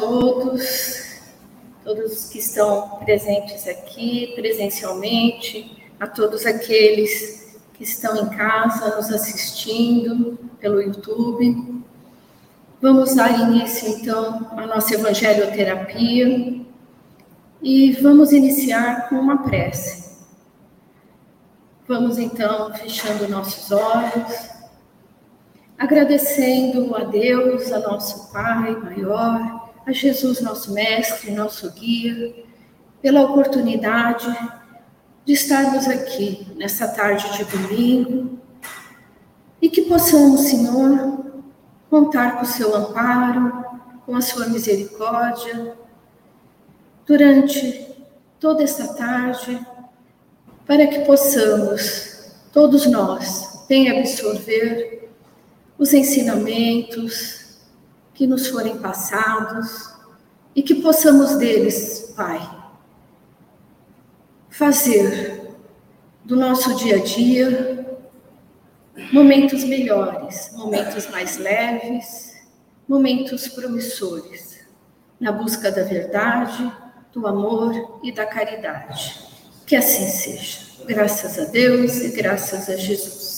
todos, todos que estão presentes aqui presencialmente, a todos aqueles que estão em casa nos assistindo pelo YouTube. Vamos dar início então à nossa evangelioterapia e vamos iniciar com uma prece. Vamos então fechando nossos olhos agradecendo a Deus, a nosso Pai maior, a Jesus, nosso Mestre, nosso guia, pela oportunidade de estarmos aqui nessa tarde de domingo e que possamos, Senhor, contar com o seu amparo, com a sua misericórdia durante toda esta tarde, para que possamos, todos nós, bem absorver os ensinamentos que nos forem passados e que possamos deles, Pai, fazer do nosso dia a dia momentos melhores, momentos mais leves, momentos promissores, na busca da verdade, do amor e da caridade. Que assim seja. Graças a Deus e graças a Jesus.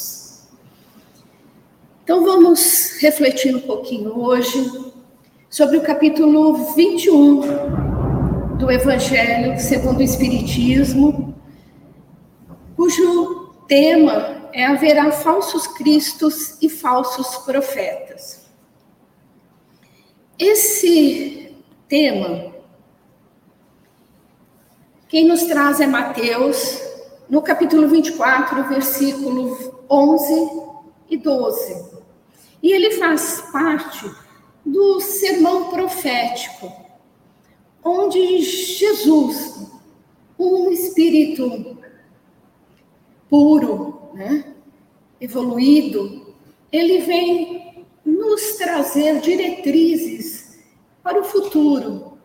Então vamos refletir um pouquinho hoje sobre o capítulo 21 do Evangelho segundo o Espiritismo, cujo tema é haverá falsos cristos e falsos profetas. Esse tema quem nos traz é Mateus, no capítulo 24, versículo 11 e 12. E ele faz parte do sermão profético, onde Jesus, um espírito puro, né, evoluído, ele vem nos trazer diretrizes para o futuro,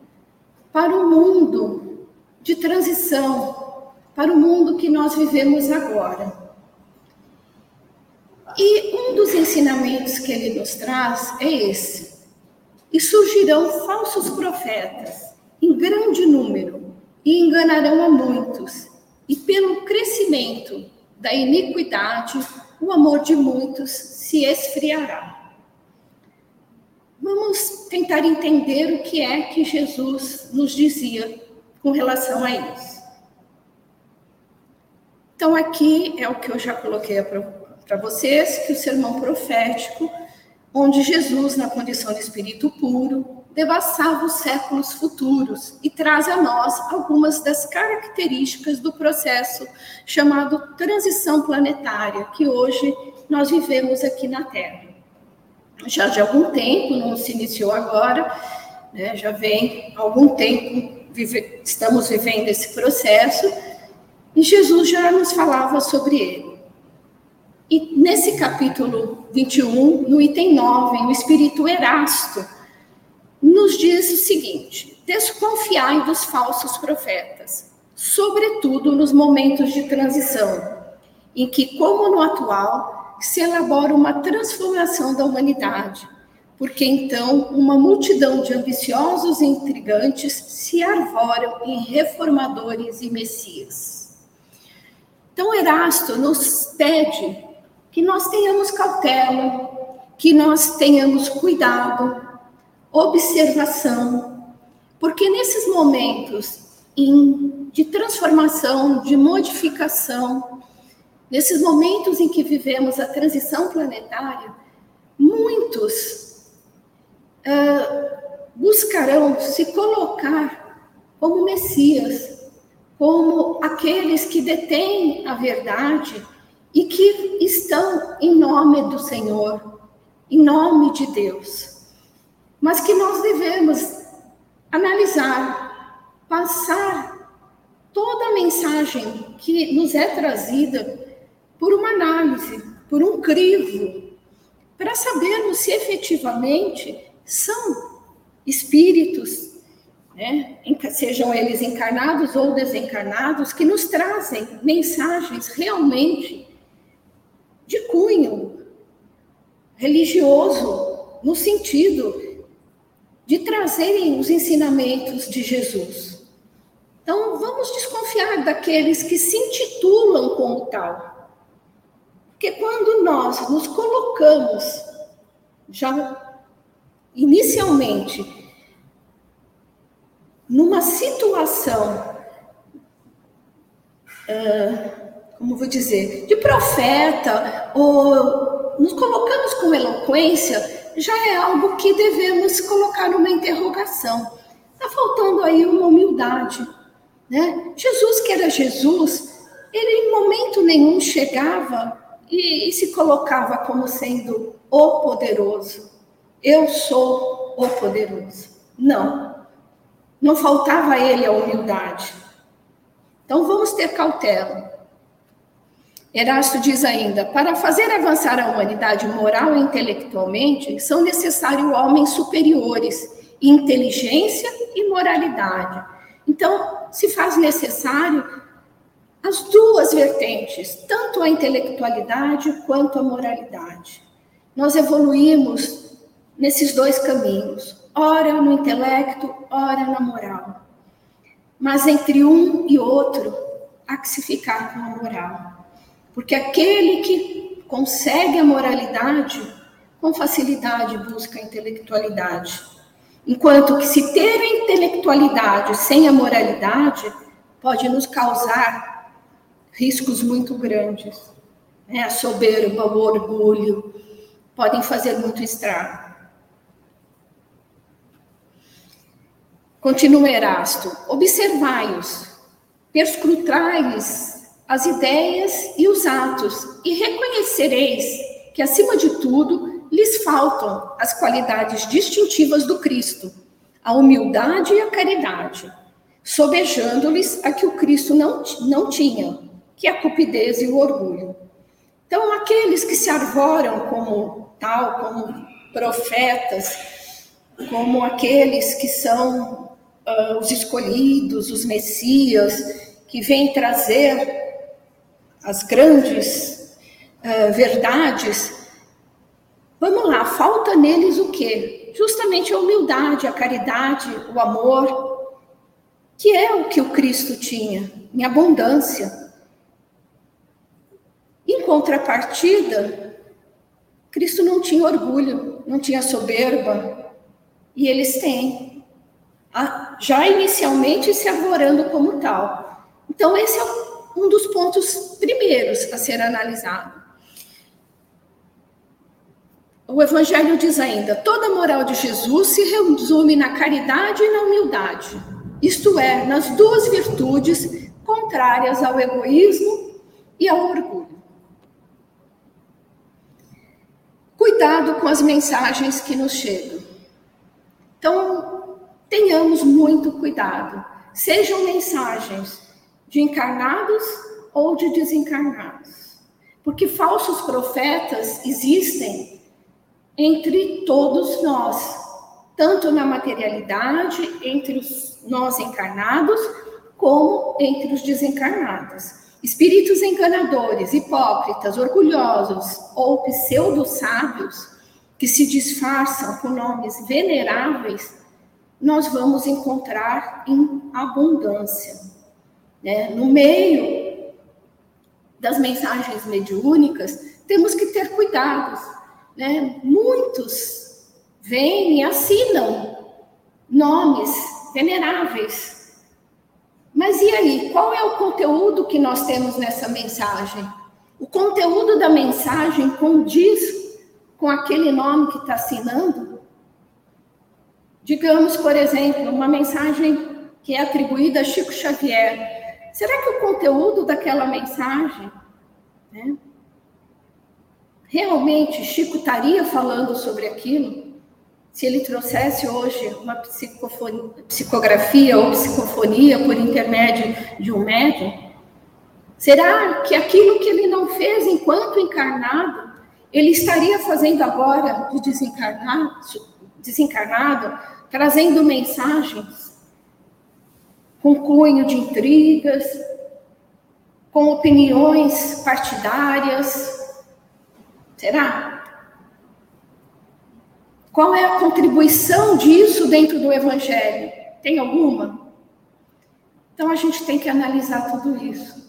para o mundo de transição, para o mundo que nós vivemos agora. E um dos ensinamentos que ele nos traz é esse: e surgirão falsos profetas em grande número e enganarão a muitos, e pelo crescimento da iniquidade, o amor de muitos se esfriará. Vamos tentar entender o que é que Jesus nos dizia com relação a isso. Então, aqui é o que eu já coloquei para vocês que o sermão profético, onde Jesus, na condição de espírito puro, devassava os séculos futuros e traz a nós algumas das características do processo chamado transição planetária, que hoje nós vivemos aqui na Terra. Já de algum tempo, não se iniciou agora, né, já vem algum tempo, vive, estamos vivendo esse processo, e Jesus já nos falava sobre ele. E nesse capítulo 21, no item 9, o espírito Erasto nos diz o seguinte: desconfiai dos falsos profetas, sobretudo nos momentos de transição, em que, como no atual, se elabora uma transformação da humanidade, porque então uma multidão de ambiciosos e intrigantes se arvoram em reformadores e messias. Então, Erasto nos pede que nós tenhamos cautela, que nós tenhamos cuidado, observação, porque nesses momentos de transformação, de modificação, nesses momentos em que vivemos a transição planetária, muitos uh, buscarão se colocar como Messias, como aqueles que detêm a verdade e que estão em nome do Senhor, em nome de Deus. Mas que nós devemos analisar, passar toda a mensagem que nos é trazida por uma análise, por um crivo, para sabermos se efetivamente são espíritos, né, sejam eles encarnados ou desencarnados, que nos trazem mensagens realmente de cunho religioso, no sentido de trazerem os ensinamentos de Jesus. Então, vamos desconfiar daqueles que se intitulam como tal. Porque quando nós nos colocamos, já inicialmente, numa situação, uh, como vou dizer, de profeta, ou nos colocamos com eloquência, já é algo que devemos colocar numa interrogação. Está faltando aí uma humildade. Né? Jesus, que era Jesus, ele em momento nenhum chegava e, e se colocava como sendo o poderoso. Eu sou o poderoso. Não. Não faltava a ele a humildade. Então vamos ter cautela. Erasto diz ainda: para fazer avançar a humanidade moral e intelectualmente, são necessários homens superiores, inteligência e moralidade. Então, se faz necessário as duas vertentes, tanto a intelectualidade quanto a moralidade. Nós evoluímos nesses dois caminhos, ora no intelecto, ora na moral. Mas entre um e outro, há que se ficar com a moral. Porque aquele que consegue a moralidade, com facilidade busca a intelectualidade. Enquanto que se ter a intelectualidade sem a moralidade pode nos causar riscos muito grandes. Né? A soberba, o orgulho, podem fazer muito estrago. Continua Erasto, observai-os, perscrutai-lhes as ideias e os atos, e reconhecereis que, acima de tudo, lhes faltam as qualidades distintivas do Cristo, a humildade e a caridade, sobejando-lhes a que o Cristo não, não tinha, que é a cupidez e o orgulho. Então, aqueles que se arvoram como tal, como profetas, como aqueles que são uh, os escolhidos, os messias, que vêm trazer as grandes uh, verdades, vamos lá, falta neles o quê? Justamente a humildade, a caridade, o amor, que é o que o Cristo tinha, em abundância. Em contrapartida, Cristo não tinha orgulho, não tinha soberba, e eles têm, já inicialmente se arvorando como tal. Então, esse é o um dos pontos primeiros a ser analisado. O Evangelho diz ainda: toda a moral de Jesus se resume na caridade e na humildade, isto é, nas duas virtudes contrárias ao egoísmo e ao orgulho. Cuidado com as mensagens que nos chegam. Então, tenhamos muito cuidado. Sejam mensagens de encarnados ou de desencarnados. Porque falsos profetas existem entre todos nós, tanto na materialidade, entre os nós encarnados, como entre os desencarnados. Espíritos enganadores, hipócritas, orgulhosos ou pseudo-sábios que se disfarçam com nomes veneráveis, nós vamos encontrar em abundância. Né? No meio das mensagens mediúnicas, temos que ter cuidados. Né? Muitos vêm e assinam nomes veneráveis. Mas e aí, qual é o conteúdo que nós temos nessa mensagem? O conteúdo da mensagem condiz com aquele nome que está assinando? Digamos, por exemplo, uma mensagem que é atribuída a Chico Xavier. Será que o conteúdo daquela mensagem, né, realmente Chico estaria falando sobre aquilo? Se ele trouxesse hoje uma psicografia ou psicofonia por intermédio de um médium, será que aquilo que ele não fez enquanto encarnado, ele estaria fazendo agora de desencarnado, desencarnado trazendo mensagens com cunho de intrigas, com opiniões partidárias. Será? Qual é a contribuição disso dentro do Evangelho? Tem alguma? Então a gente tem que analisar tudo isso.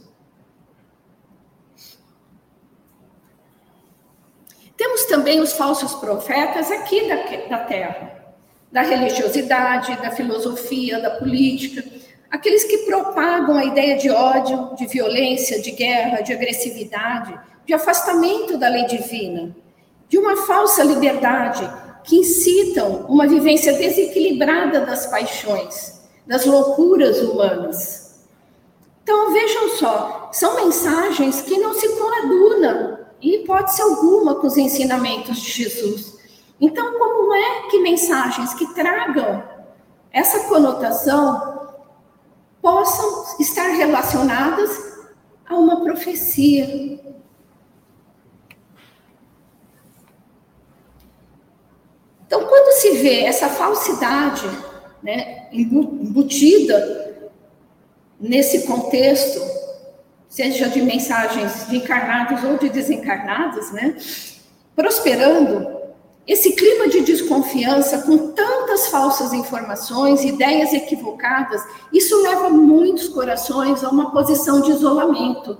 Temos também os falsos profetas aqui da, da terra, da religiosidade, da filosofia, da política, aqueles que propagam a ideia de ódio, de violência, de guerra, de agressividade, de afastamento da lei divina, de uma falsa liberdade que incitam uma vivência desequilibrada das paixões, das loucuras humanas. Então, vejam só, são mensagens que não se coadunam, em hipótese alguma, com os ensinamentos de Jesus. Então, como é que mensagens que tragam essa conotação possam estar relacionadas a uma profecia, Então, quando se vê essa falsidade né, embutida nesse contexto, seja de mensagens de encarnados ou de desencarnados, né, prosperando, esse clima de desconfiança com falsas informações, ideias equivocadas, isso leva muitos corações a uma posição de isolamento,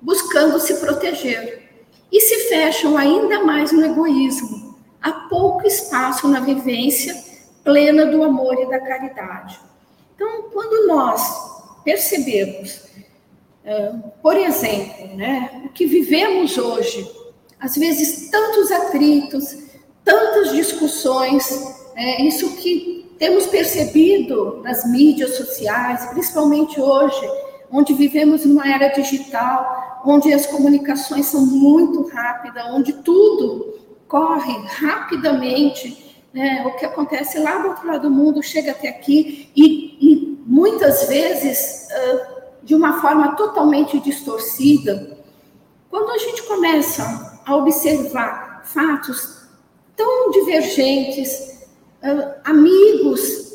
buscando se proteger, e se fecham ainda mais no egoísmo, há pouco espaço na vivência plena do amor e da caridade. Então, quando nós percebemos, por exemplo, né, o que vivemos hoje, às vezes tantos atritos, tantas discussões, é, isso que temos percebido nas mídias sociais, principalmente hoje, onde vivemos numa era digital, onde as comunicações são muito rápidas, onde tudo corre rapidamente, né? o que acontece lá do outro lado do mundo chega até aqui e, e muitas vezes de uma forma totalmente distorcida. Quando a gente começa a observar fatos tão divergentes, amigos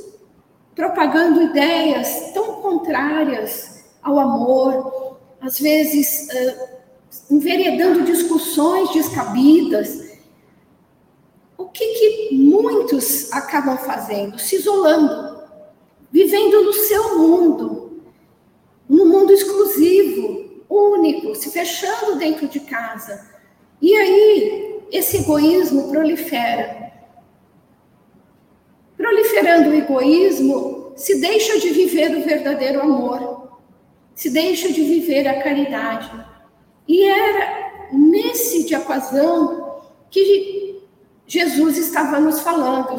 propagando ideias tão contrárias ao amor, às vezes uh, enveredando discussões descabidas, o que, que muitos acabam fazendo? Se isolando, vivendo no seu mundo, no mundo exclusivo, único, se fechando dentro de casa. E aí, esse egoísmo prolifera. Proliferando o egoísmo, se deixa de viver o verdadeiro amor, se deixa de viver a caridade. E era nesse diapasão que Jesus estava nos falando,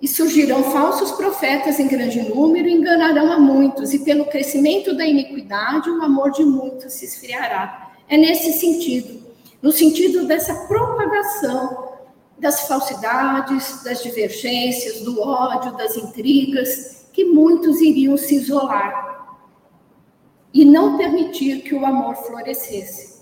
e surgirão falsos profetas em grande número enganarão a muitos, e pelo crescimento da iniquidade o amor de muitos se esfriará. É nesse sentido, no sentido dessa propagação das falsidades, das divergências, do ódio, das intrigas, que muitos iriam se isolar e não permitir que o amor florescesse.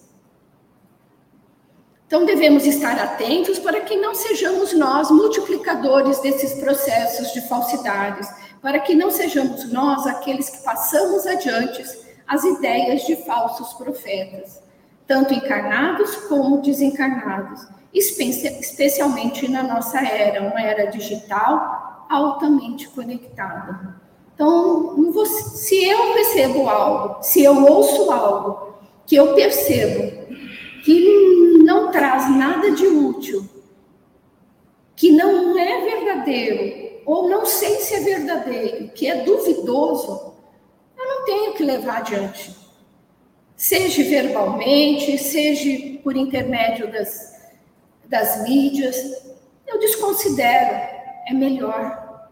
Então, devemos estar atentos para que não sejamos nós multiplicadores desses processos de falsidades, para que não sejamos nós aqueles que passamos adiante as ideias de falsos profetas, tanto encarnados como desencarnados, especialmente na nossa era, uma era digital altamente conectada. Então, se eu percebo algo, se eu ouço algo que eu percebo que não traz nada de útil, que não é verdadeiro, ou não sei se é verdadeiro, que é duvidoso, eu não tenho que levar adiante. Seja verbalmente, seja por intermédio das, das mídias, eu desconsidero, é melhor.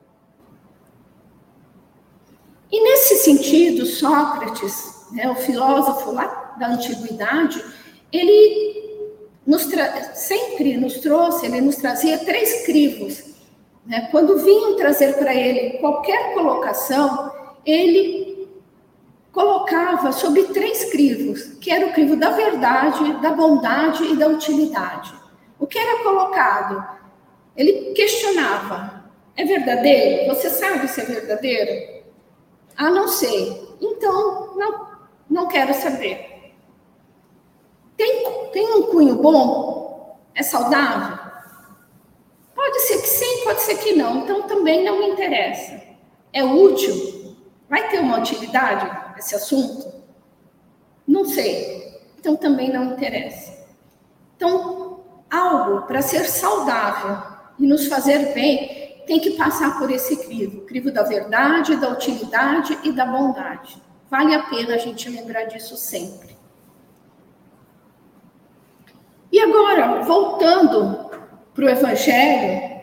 E nesse sentido, Sócrates, né, o filósofo lá da antiguidade, ele nos sempre nos trouxe, ele nos trazia três crivos. Né? Quando vinham trazer para ele qualquer colocação, ele colocava sobre três crivos, que era o crivo da verdade, da bondade e da utilidade. O que era colocado? Ele questionava: é verdadeiro? Você sabe se é verdadeiro? Ah, não sei. Então, não, não quero saber. Tem, tem um cunho bom? É saudável? Pode ser que sim, pode ser que não. Então também não me interessa. É útil? Vai ter uma utilidade esse assunto? Não sei. Então também não interessa. Então, algo para ser saudável e nos fazer bem tem que passar por esse crivo, crivo da verdade, da utilidade e da bondade. Vale a pena a gente lembrar disso sempre. E agora, voltando para o Evangelho,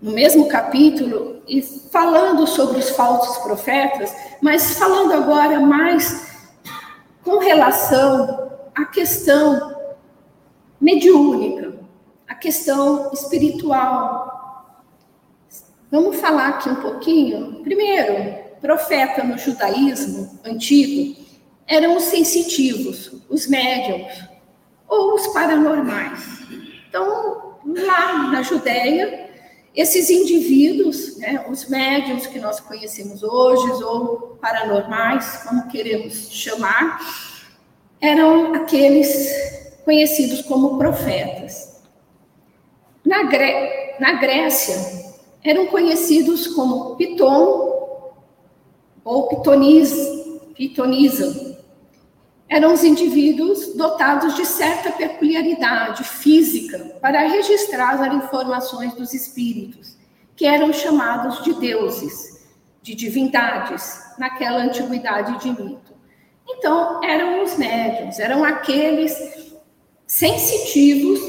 no mesmo capítulo, e falando sobre os falsos profetas, mas falando agora mais com relação à questão mediúnica, a questão espiritual. Vamos falar aqui um pouquinho. Primeiro, profeta no judaísmo antigo eram os sensitivos, os médiums ou os paranormais. Então, lá na Judéia, esses indivíduos, né, os médiums que nós conhecemos hoje, ou paranormais, como queremos chamar, eram aqueles conhecidos como profetas. Na, Gré na Grécia, eram conhecidos como Piton ou Pitoniz, Pitonisa. Eram os indivíduos dotados de certa peculiaridade física para registrar as informações dos espíritos, que eram chamados de deuses, de divindades, naquela antiguidade de mito. Então, eram os médiums, eram aqueles sensitivos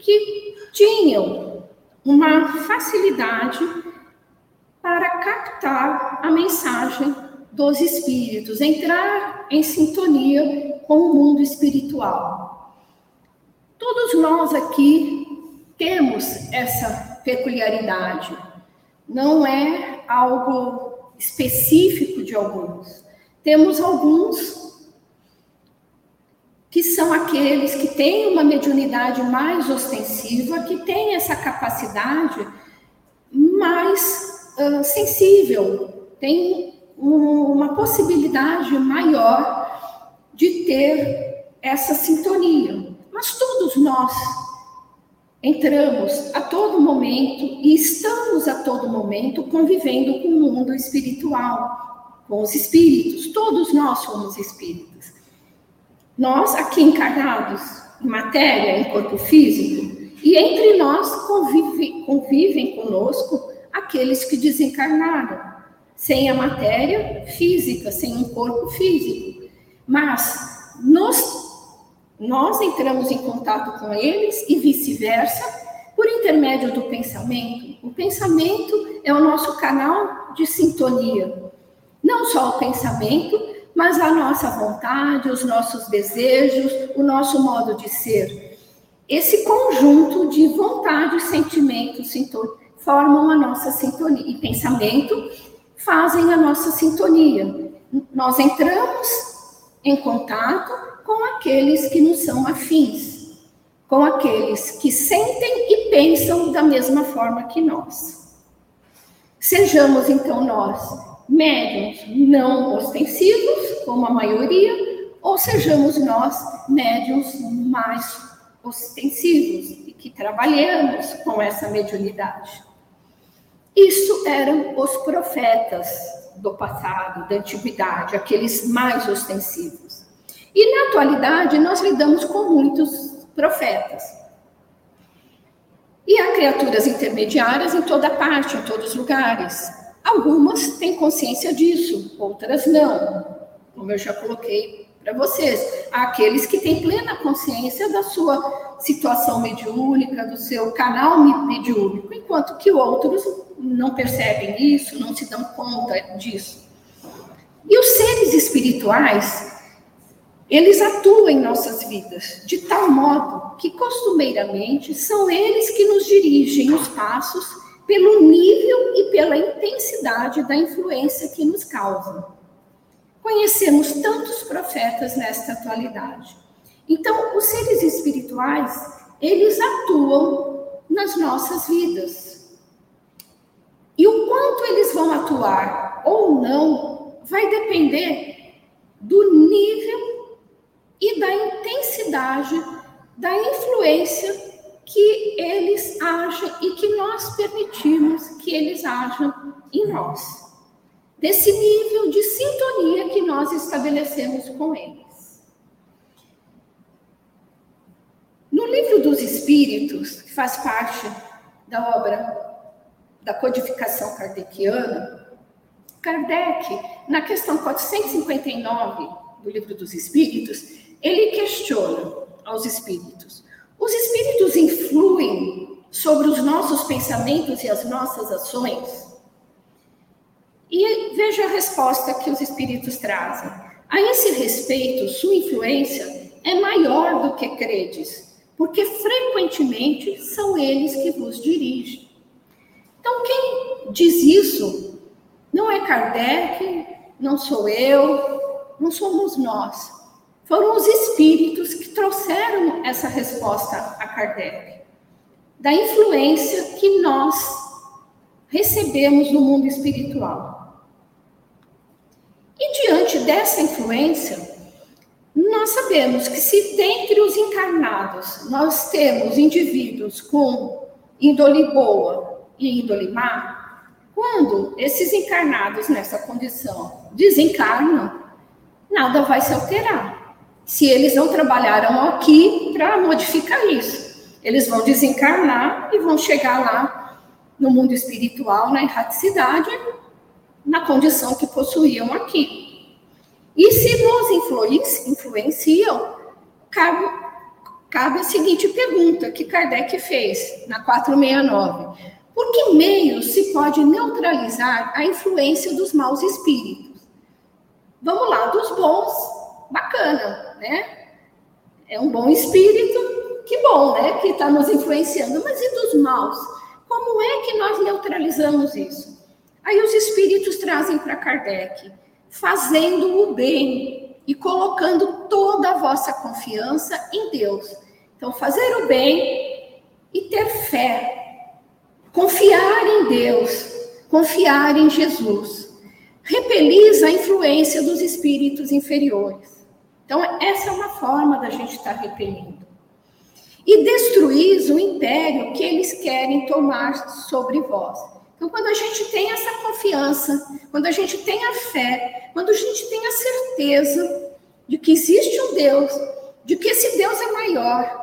que tinham uma facilidade para captar a mensagem dos espíritos, entrar em sintonia com o mundo espiritual. Todos nós aqui temos essa peculiaridade. Não é algo específico de alguns. Temos alguns que são aqueles que têm uma mediunidade mais ostensiva, que têm essa capacidade mais uh, sensível, tem um, uma possibilidade maior de ter essa sintonia. Mas todos nós entramos a todo momento e estamos a todo momento convivendo com o mundo espiritual, com os espíritos. Todos nós somos espíritos. Nós, aqui encarnados, em matéria, em corpo físico, e entre nós convive, convivem conosco aqueles que desencarnaram, sem a matéria física, sem um corpo físico. Mas nós, nós entramos em contato com eles e vice-versa, por intermédio do pensamento. O pensamento é o nosso canal de sintonia. Não só o pensamento, mas a nossa vontade, os nossos desejos, o nosso modo de ser. Esse conjunto de vontade, sentimentos, formam a nossa sintonia e pensamento fazem a nossa sintonia. Nós entramos em contato com aqueles que nos são afins, com aqueles que sentem e pensam da mesma forma que nós. Sejamos então nós médiums não ostensivos, como a maioria, ou sejamos nós médiums mais ostensivos e que trabalhamos com essa mediunidade. Isso eram os profetas do passado, da antiguidade, aqueles mais ostensivos. E na atualidade nós lidamos com muitos profetas. E há criaturas intermediárias em toda parte, em todos os lugares. Algumas têm consciência disso, outras não. Como eu já coloquei para vocês, há aqueles que têm plena consciência da sua situação mediúnica, do seu canal mediúnico, enquanto que outros não percebem isso, não se dão conta disso. E os seres espirituais, eles atuam em nossas vidas de tal modo que costumeiramente são eles que nos dirigem os passos pelo nível e pela intensidade da influência que nos causam. Conhecemos tantos profetas nesta atualidade. Então, os seres espirituais, eles atuam nas nossas vidas. E o quanto eles vão atuar ou não vai depender do nível e da intensidade da influência que eles agem e que nós permitimos que eles ajam em nós. Desse nível de sintonia que nós estabelecemos com eles. No livro dos Espíritos, que faz parte da obra da codificação kardeciana, Kardec, na questão 459 do livro dos Espíritos, ele questiona aos espíritos os espíritos influem sobre os nossos pensamentos e as nossas ações? E veja a resposta que os espíritos trazem. A esse respeito, sua influência é maior do que credes, porque frequentemente são eles que vos dirigem. Então, quem diz isso não é Kardec, não sou eu, não somos nós foram os espíritos que trouxeram essa resposta a Kardec, da influência que nós recebemos no mundo espiritual. E diante dessa influência, nós sabemos que se dentre os encarnados nós temos indivíduos com índole boa e índole má, quando esses encarnados nessa condição desencarnam, nada vai se alterar se eles não trabalharam aqui para modificar isso. Eles vão desencarnar e vão chegar lá no mundo espiritual, na erraticidade, na condição que possuíam aqui. E se nos influenciam, cabe, cabe a seguinte pergunta que Kardec fez na 469. Por que meio se pode neutralizar a influência dos maus espíritos? Vamos lá, dos bons, bacana, né? É um bom espírito, que bom, né? Que está nos influenciando. Mas e dos maus? Como é que nós neutralizamos isso? Aí os espíritos trazem para Kardec, fazendo o bem e colocando toda a vossa confiança em Deus. Então, fazer o bem e ter fé, confiar em Deus, confiar em Jesus, repelis a influência dos espíritos inferiores. Então, essa é uma forma da gente estar repelindo. E destruís o império que eles querem tomar sobre vós. Então, quando a gente tem essa confiança, quando a gente tem a fé, quando a gente tem a certeza de que existe um Deus, de que esse Deus é maior,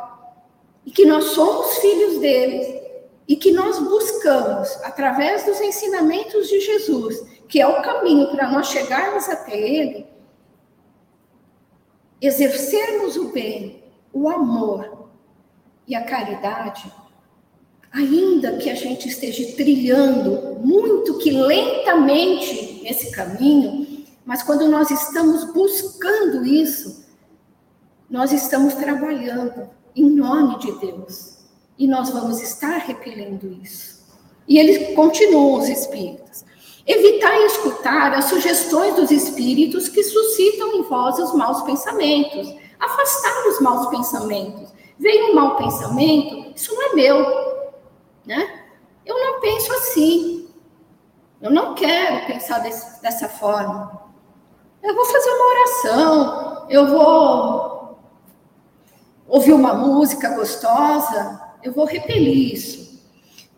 e que nós somos filhos dele, e que nós buscamos, através dos ensinamentos de Jesus, que é o caminho para nós chegarmos até ele, exercermos o bem, o amor e a caridade, ainda que a gente esteja trilhando muito que lentamente nesse caminho, mas quando nós estamos buscando isso, nós estamos trabalhando em nome de Deus e nós vamos estar repelindo isso. E eles continuam os espíritos. Evitar escutar as sugestões dos espíritos que suscitam em vós os maus pensamentos. Afastar os maus pensamentos. Veio um mau pensamento, isso não é meu, né? Eu não penso assim. Eu não quero pensar desse, dessa forma. Eu vou fazer uma oração, eu vou ouvir uma música gostosa, eu vou repelir isso.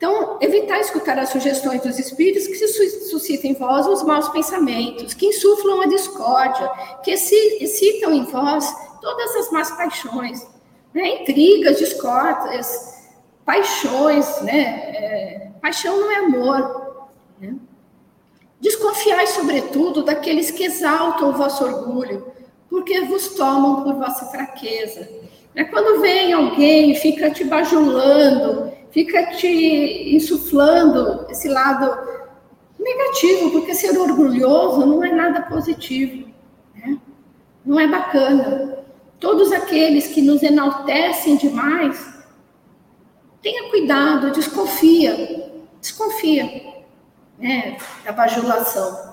Então, evitar escutar as sugestões dos espíritos que suscitam em vós os maus pensamentos, que insuflam a discórdia, que excitam em vós todas as más paixões, né? intrigas, discórdias, paixões, né? É, paixão não é amor. Né? Desconfiai, sobretudo, daqueles que exaltam o vosso orgulho, porque vos tomam por vossa fraqueza. É quando vem alguém e fica te bajulando, fica te insuflando esse lado negativo, porque ser orgulhoso não é nada positivo, né? não é bacana. Todos aqueles que nos enaltecem demais, tenha cuidado, desconfia, desconfia né, da bajulação.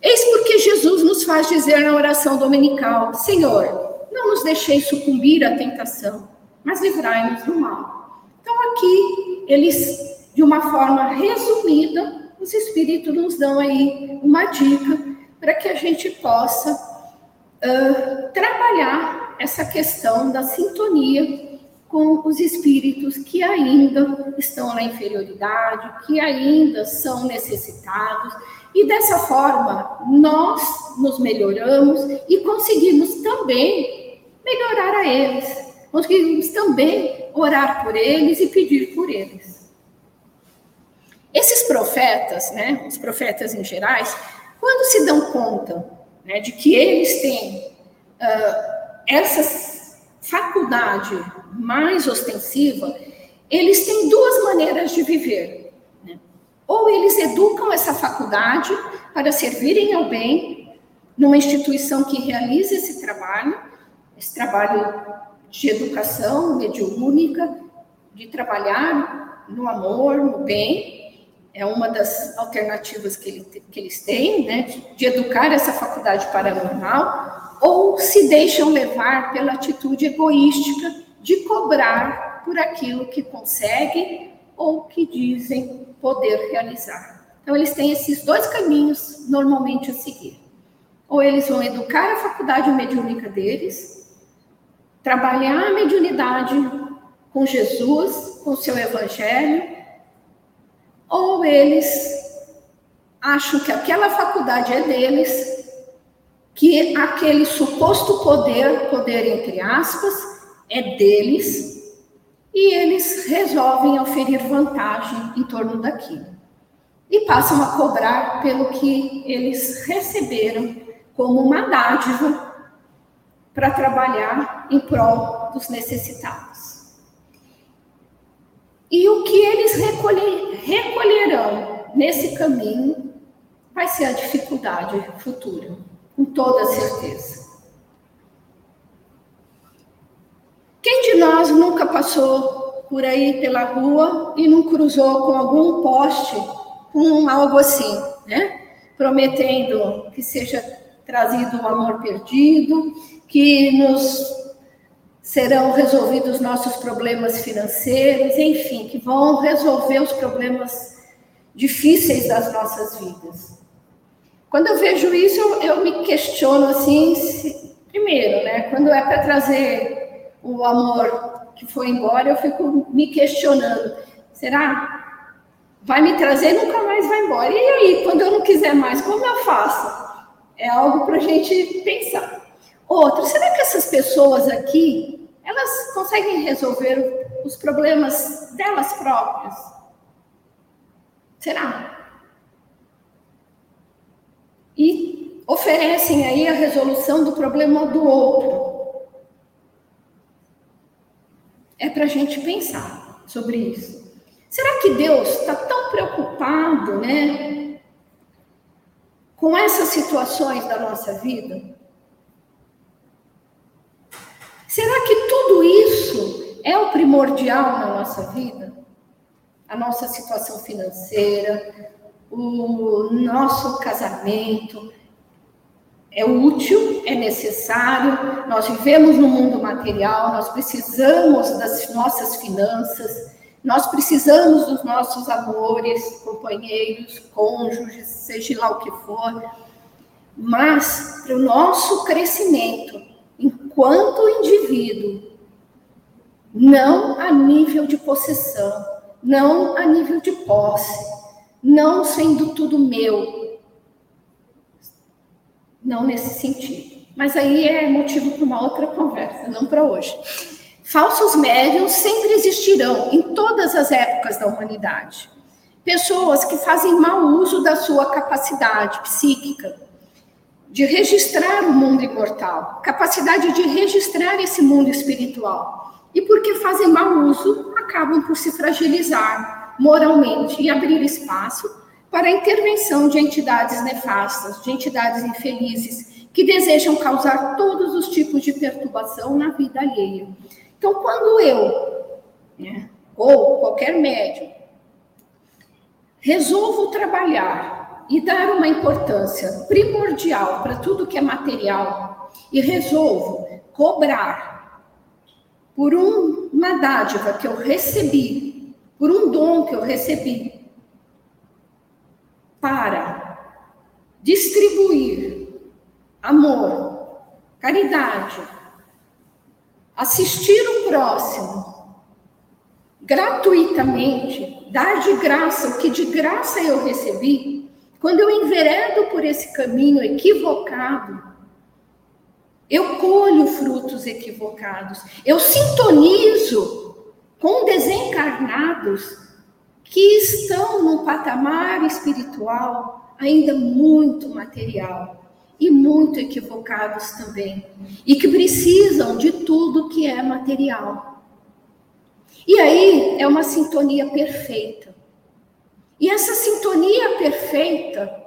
Eis porque Jesus nos faz dizer na oração dominical: Senhor, não nos deixeis sucumbir à tentação, mas livrai-nos do mal. Então, aqui, eles, de uma forma resumida, os espíritos nos dão aí uma dica para que a gente possa uh, trabalhar essa questão da sintonia com os espíritos que ainda estão na inferioridade, que ainda são necessitados, e dessa forma nós nos melhoramos e conseguimos também melhorar a eles, conseguimos também orar por eles e pedir por eles. Esses profetas, né, os profetas em gerais, quando se dão conta né, de que eles têm uh, essa faculdade mais ostensiva, eles têm duas maneiras de viver. Né? Ou eles educam essa faculdade para servirem ao bem numa instituição que realiza esse trabalho, esse trabalho de educação mediúnica, de trabalhar no amor, no bem, é uma das alternativas que, ele, que eles têm, né, de, de educar essa faculdade paranormal, ou se deixam levar pela atitude egoística de cobrar por aquilo que conseguem ou que dizem poder realizar. Então, eles têm esses dois caminhos normalmente a seguir. Ou eles vão educar a faculdade mediúnica deles, trabalhar a mediunidade com Jesus, com seu evangelho, ou eles acham que aquela faculdade é deles, que aquele suposto poder, poder entre aspas, é deles e eles resolvem oferir vantagem em torno daquilo. E passam a cobrar pelo que eles receberam como uma dádiva para trabalhar em prol dos necessitados. E o que eles recolher, recolherão nesse caminho vai ser a dificuldade futura, com toda certeza. Quem de nós nunca passou por aí pela rua e não cruzou com algum poste com algo assim, né? Prometendo que seja trazido o amor perdido, que nos serão resolvidos nossos problemas financeiros, enfim, que vão resolver os problemas difíceis das nossas vidas. Quando eu vejo isso, eu, eu me questiono assim, se, primeiro, né? Quando é para trazer o amor que foi embora, eu fico me questionando: será? Vai me trazer nunca mais vai embora. E aí, quando eu não quiser mais, como eu faço? É algo para a gente pensar. Outro, será que essas pessoas aqui, elas conseguem resolver os problemas delas próprias? Será? E oferecem aí a resolução do problema do outro. é para a gente pensar sobre isso. Será que Deus está tão preocupado, né, com essas situações da nossa vida? Será que tudo isso é o primordial na nossa vida? A nossa situação financeira, o nosso casamento, é útil, é necessário. Nós vivemos no mundo material, nós precisamos das nossas finanças, nós precisamos dos nossos amores, companheiros, cônjuges, seja lá o que for. Mas para o nosso crescimento, enquanto indivíduo, não a nível de possessão, não a nível de posse, não sendo tudo meu, não nesse sentido. Mas aí é motivo para uma outra conversa, não para hoje. Falsos médiums sempre existirão em todas as épocas da humanidade. Pessoas que fazem mau uso da sua capacidade psíquica de registrar o mundo imortal, capacidade de registrar esse mundo espiritual. E porque fazem mau uso, acabam por se fragilizar moralmente e abrir espaço para a intervenção de entidades nefastas, de entidades infelizes, que desejam causar todos os tipos de perturbação na vida alheia. Então, quando eu, né, ou qualquer médium, resolvo trabalhar e dar uma importância primordial para tudo que é material, e resolvo cobrar por uma dádiva que eu recebi, por um dom que eu recebi, para distribuir amor, caridade, assistir o próximo gratuitamente, dar de graça o que de graça eu recebi, quando eu enveredo por esse caminho equivocado, eu colho frutos equivocados, eu sintonizo com desencarnados que estão num patamar espiritual ainda muito material e muito equivocados também, e que precisam de tudo que é material. E aí é uma sintonia perfeita. E essa sintonia perfeita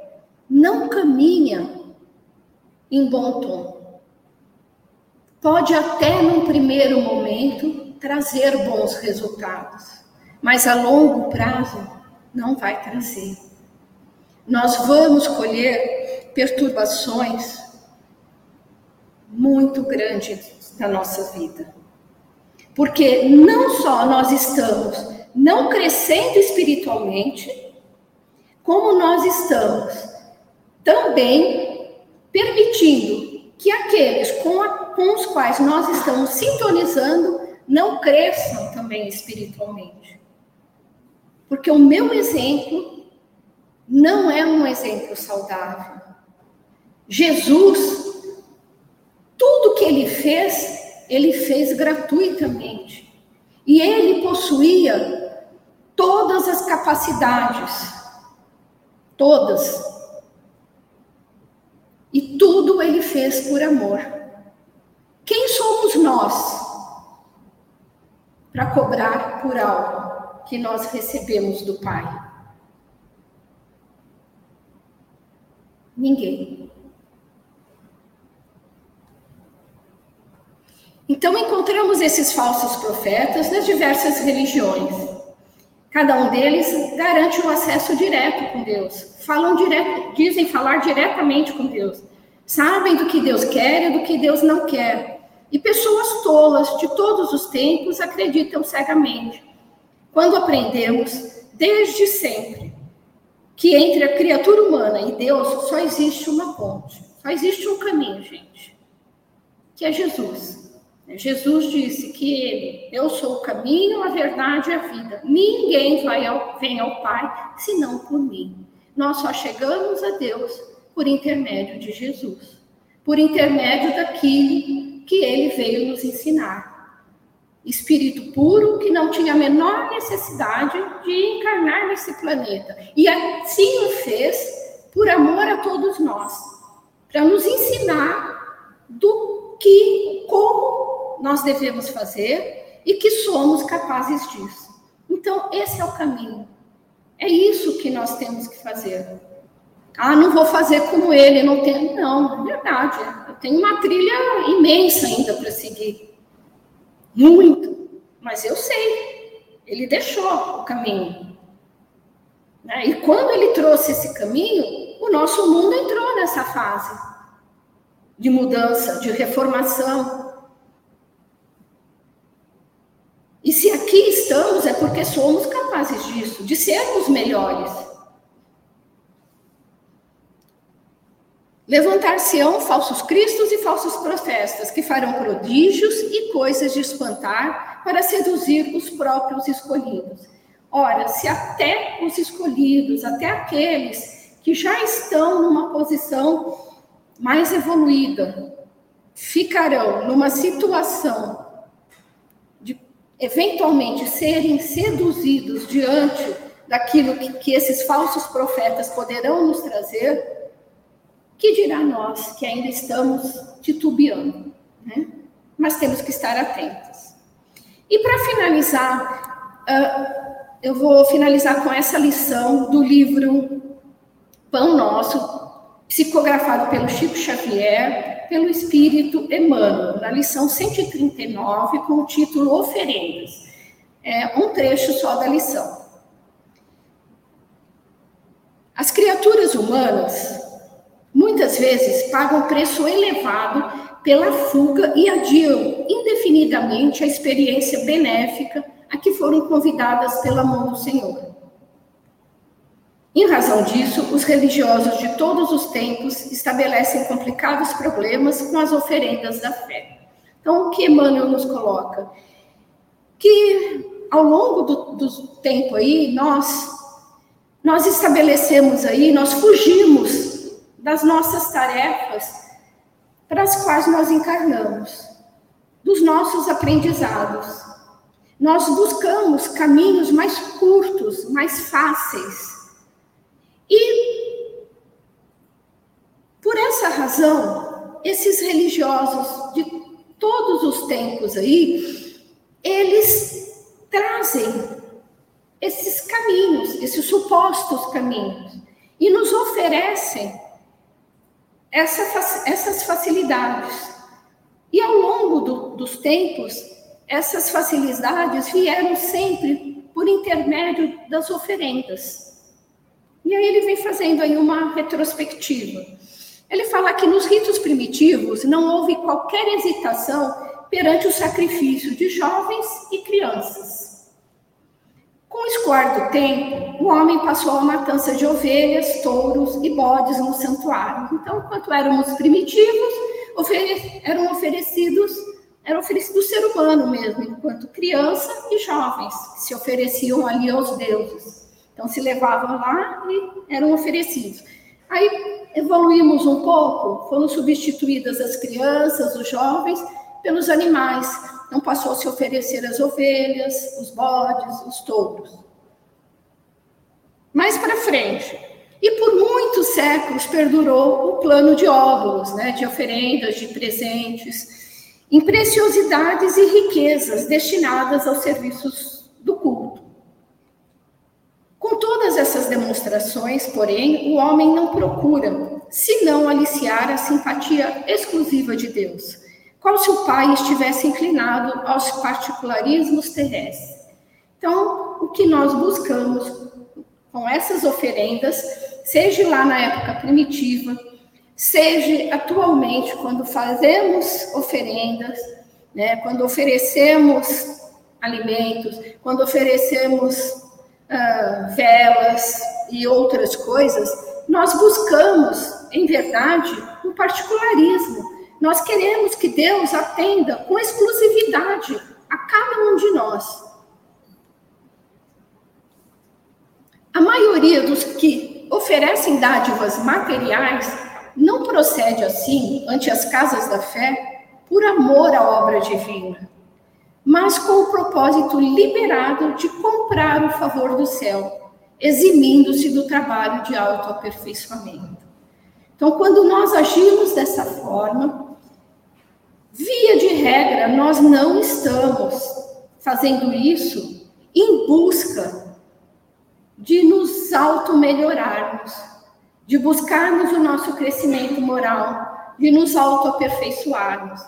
não caminha em bom tom. Pode até num primeiro momento trazer bons resultados, mas a longo prazo não vai trazer. Nós vamos colher perturbações muito grandes na nossa vida. Porque não só nós estamos não crescendo espiritualmente, como nós estamos também permitindo que aqueles com, a, com os quais nós estamos sintonizando não cresçam também espiritualmente. Porque o meu exemplo não é um exemplo saudável. Jesus, tudo que ele fez, ele fez gratuitamente. E ele possuía todas as capacidades, todas. E tudo ele fez por amor. Quem somos nós para cobrar por algo que nós recebemos do Pai? Ninguém. Então, encontramos esses falsos profetas nas diversas religiões. Cada um deles garante um acesso direto com Deus. Falam direto, dizem falar diretamente com Deus. Sabem do que Deus quer e do que Deus não quer. E pessoas tolas de todos os tempos acreditam cegamente. Quando aprendemos, desde sempre, que entre a criatura humana e Deus só existe uma ponte, só existe um caminho, gente, que é Jesus. Jesus disse que ele, eu sou o caminho, a verdade e a vida. Ninguém vai ao, vem ao Pai senão por mim. Nós só chegamos a Deus por intermédio de Jesus, por intermédio daquilo que ele veio nos ensinar. Espírito puro que não tinha a menor necessidade de encarnar nesse planeta. E assim o fez por amor a todos nós, para nos ensinar do que, como nós devemos fazer e que somos capazes disso. Então, esse é o caminho. É isso que nós temos que fazer. Ah, não vou fazer como ele, não tenho. Não, é verdade. Eu tenho uma trilha imensa ainda para seguir. Muito. Mas eu sei. Ele deixou o caminho. Né? E quando ele trouxe esse caminho, o nosso mundo entrou nessa fase de mudança, de reformação. E se aqui estamos é somos capazes disso, de sermos melhores. Levantar-se-ão falsos cristos e falsos profetas, que farão prodígios e coisas de espantar para seduzir os próprios escolhidos. Ora, se até os escolhidos, até aqueles que já estão numa posição mais evoluída, ficarão numa situação eventualmente serem seduzidos diante daquilo que, que esses falsos profetas poderão nos trazer, que dirá nós que ainda estamos titubeando, né? Mas temos que estar atentos. E para finalizar, uh, eu vou finalizar com essa lição do livro Pão Nosso, psicografado pelo Chico Xavier, pelo Espírito Emmanuel, na lição 139, com o título Oferendas. É um trecho só da lição. As criaturas humanas muitas vezes pagam preço elevado pela fuga e adiam indefinidamente a experiência benéfica a que foram convidadas pela mão do Senhor. Em razão disso, os religiosos de todos os tempos estabelecem complicados problemas com as oferendas da fé. Então, o que Emmanuel nos coloca? Que ao longo do, do tempo aí, nós, nós estabelecemos aí, nós fugimos das nossas tarefas para as quais nós encarnamos, dos nossos aprendizados. Nós buscamos caminhos mais curtos, mais fáceis. E, por essa razão, esses religiosos de todos os tempos aí, eles trazem esses caminhos, esses supostos caminhos, e nos oferecem essa, essas facilidades. E ao longo do, dos tempos, essas facilidades vieram sempre por intermédio das oferendas. E aí ele vem fazendo aí uma retrospectiva. Ele fala que nos ritos primitivos não houve qualquer hesitação perante o sacrifício de jovens e crianças. Com o escoar do tempo, o homem passou a matança de ovelhas, touros e bodes no santuário. Então, enquanto éramos primitivos, eram oferecidos, era oferecido o ser humano mesmo, enquanto criança e jovens, que se ofereciam ali aos deuses. Então, se levavam lá e eram oferecidos. Aí evoluímos um pouco, foram substituídas as crianças, os jovens, pelos animais. Então passou a se oferecer as ovelhas, os bodes, os touros. Mais para frente. E por muitos séculos perdurou o plano de óvulos, né, de oferendas, de presentes, em preciosidades e riquezas destinadas aos serviços do culto. Com todas essas demonstrações, porém, o homem não procura senão aliciar a simpatia exclusiva de Deus como se o pai estivesse inclinado aos particularismos terrestres. Então, o que nós buscamos com essas oferendas, seja lá na época primitiva, seja atualmente, quando fazemos oferendas, né, quando oferecemos alimentos, quando oferecemos uh, velas e outras coisas, nós buscamos, em verdade, um particularismo nós queremos que Deus atenda com exclusividade a cada um de nós. A maioria dos que oferecem dádivas materiais não procede assim ante as casas da fé por amor à obra divina, mas com o propósito liberado de comprar o favor do céu, eximindo-se do trabalho de autoaperfeiçoamento. Então, quando nós agimos dessa forma, Via de regra, nós não estamos fazendo isso em busca de nos auto-melhorarmos, de buscarmos o nosso crescimento moral, de nos auto-aperfeiçoarmos.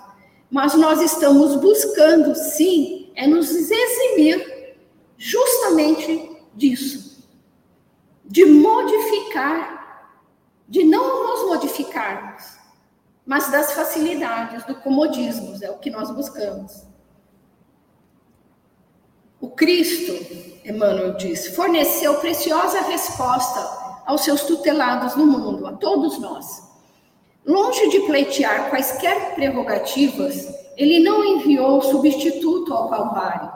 Mas nós estamos buscando, sim, é nos eximir justamente disso, de modificar, de não nos modificarmos, mas das facilidades, do comodismo, é o que nós buscamos. O Cristo, Emmanuel diz, forneceu preciosa resposta aos seus tutelados no mundo, a todos nós. Longe de pleitear quaisquer prerrogativas, ele não enviou substituto ao Calvário,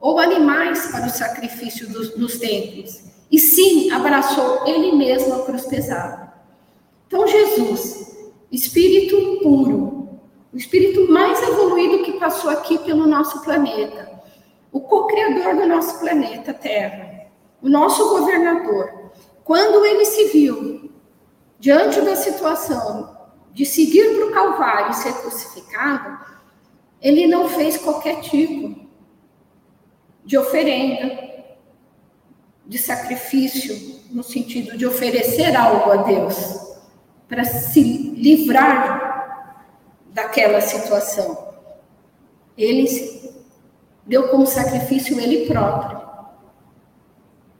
ou animais para o sacrifício dos, templos, e sim abraçou ele mesmo a cruz pesada. Então, Jesus, espírito puro, o espírito mais evoluído que passou aqui pelo nosso planeta, o co-criador do nosso planeta Terra, o nosso governador. Quando ele se viu diante da situação de seguir para o Calvário e ser crucificado, ele não fez qualquer tipo de oferenda, de sacrifício, no sentido de oferecer algo a Deus para se livrar daquela situação. Ele deu como sacrifício ele próprio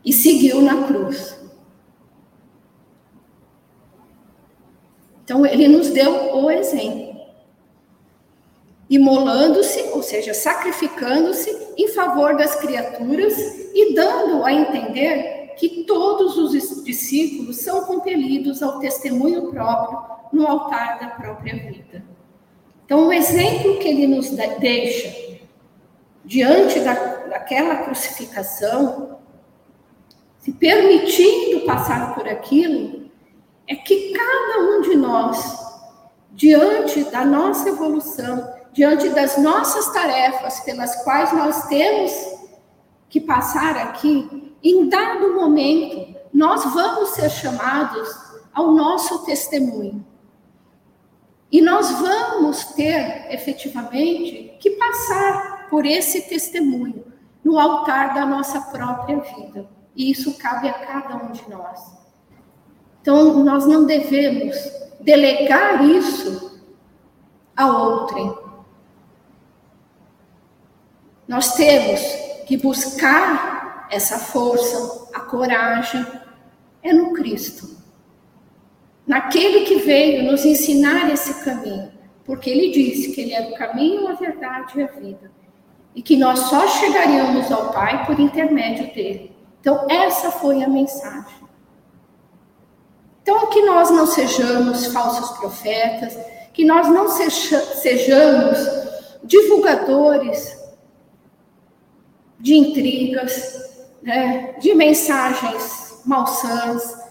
e seguiu na cruz. Então, ele nos deu o exemplo. Imolando-se, ou seja, sacrificando-se em favor das criaturas e dando a entender que todos os discípulos são compelidos ao testemunho próprio no altar da própria vida. Então, o exemplo que ele nos deixa diante da, daquela crucificação, se permitindo passar por aquilo, é que cada um de nós, diante da nossa evolução, diante das nossas tarefas pelas quais nós temos que passar aqui, em dado momento, nós vamos ser chamados ao nosso testemunho. E nós vamos ter, efetivamente, que passar por esse testemunho no altar da nossa própria vida. E isso cabe a cada um de nós. Então, nós não devemos delegar isso a outrem. Nós temos que buscar essa força, a coragem, é no Cristo naquele que veio nos ensinar esse caminho, porque ele disse que ele era o caminho, a verdade e a vida, e que nós só chegaríamos ao Pai por intermédio dele. Então, essa foi a mensagem. Então, que nós não sejamos falsos profetas, que nós não sejamos divulgadores de intrigas, né, de mensagens malsãs,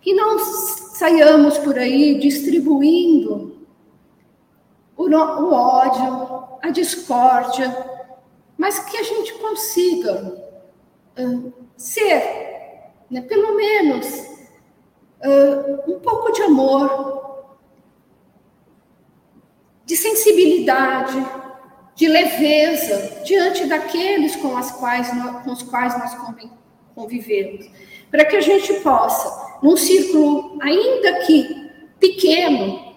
que não saiamos por aí distribuindo o, o ódio, a discórdia, mas que a gente consiga uh, ser, né, pelo menos, uh, um pouco de amor, de sensibilidade, de leveza diante daqueles com, as quais, com os quais nós convivemos, para que a gente possa num círculo ainda que pequeno,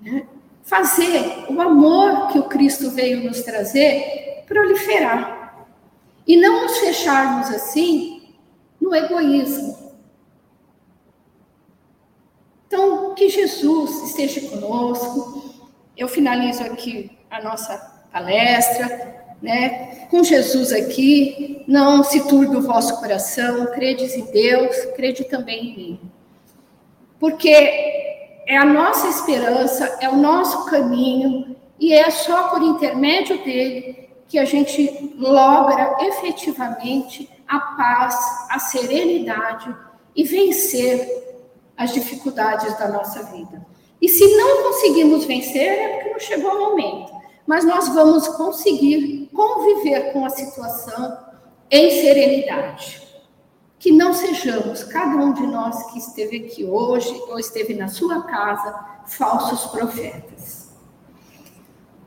né, fazer o amor que o Cristo veio nos trazer proliferar. E não nos fecharmos assim no egoísmo. Então, que Jesus esteja conosco. Eu finalizo aqui a nossa palestra né? Com Jesus aqui, não se turbe o vosso coração, credes em Deus, crede também em mim. Porque é a nossa esperança, é o nosso caminho, e é só por intermédio dele que a gente logra efetivamente a paz, a serenidade e vencer as dificuldades da nossa vida. E se não conseguimos vencer, é porque não chegou o momento mas nós vamos conseguir conviver com a situação em serenidade. Que não sejamos, cada um de nós que esteve aqui hoje ou esteve na sua casa, falsos profetas.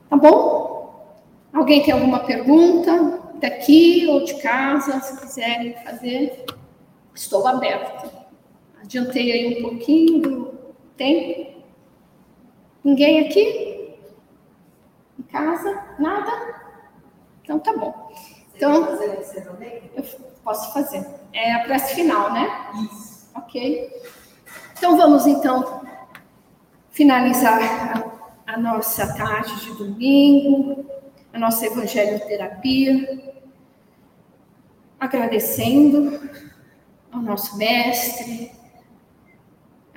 Tá bom? Alguém tem alguma pergunta daqui ou de casa, se quiserem fazer? Estou aberta. Adiantei aí um pouquinho do tempo. Ninguém aqui? casa? Nada? Então tá bom. Então, eu posso fazer. É a prece final, né? Isso. Ok. Então vamos então finalizar a, a nossa tarde de domingo, a nossa evangelioterapia, agradecendo ao nosso mestre,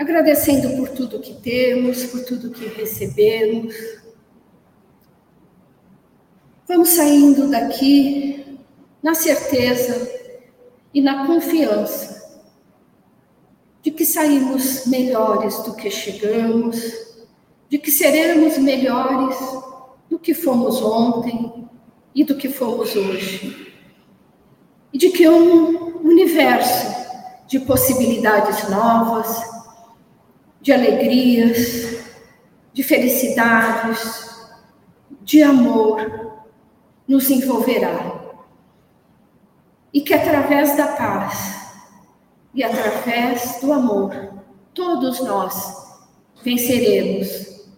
agradecendo por tudo que temos, por tudo que recebemos Vamos saindo daqui na certeza e na confiança de que saímos melhores do que chegamos, de que seremos melhores do que fomos ontem e do que fomos hoje. E de que um universo de possibilidades novas, de alegrias, de felicidades, de amor, nos envolverá. E que através da paz e através do amor, todos nós venceremos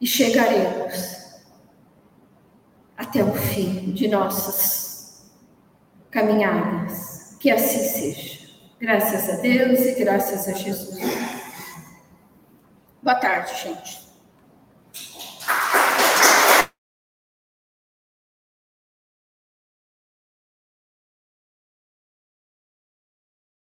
e chegaremos até o fim de nossas caminhadas. Que assim seja. Graças a Deus e graças a Jesus. Boa tarde, gente.